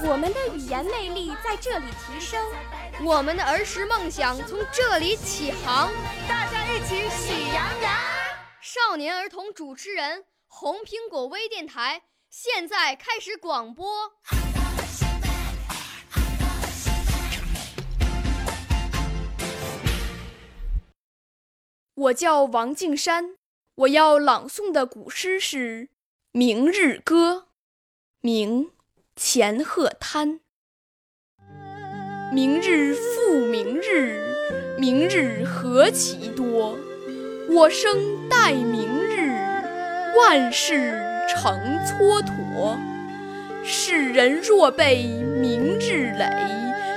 我们的语言魅力在这里提升，我们的儿时梦想从这里起航。大家一起喜羊羊。少年儿童主持人，红苹果微电台现在开始广播。我叫王敬山，我要朗诵的古诗是《明日歌》，明。钱鹤滩。明日复明日，明日何其多。我生待明日，万事成蹉跎。世人若被明日累，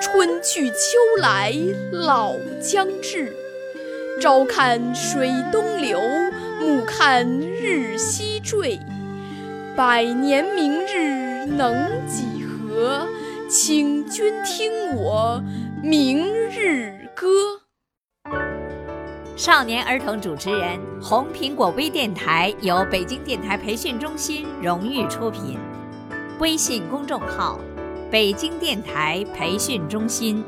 春去秋来老将至。朝看水东流，暮看日西坠。百年明日。能几何？请君听我明日歌。少年儿童主持人，红苹果微电台由北京电台培训中心荣誉出品，微信公众号：北京电台培训中心。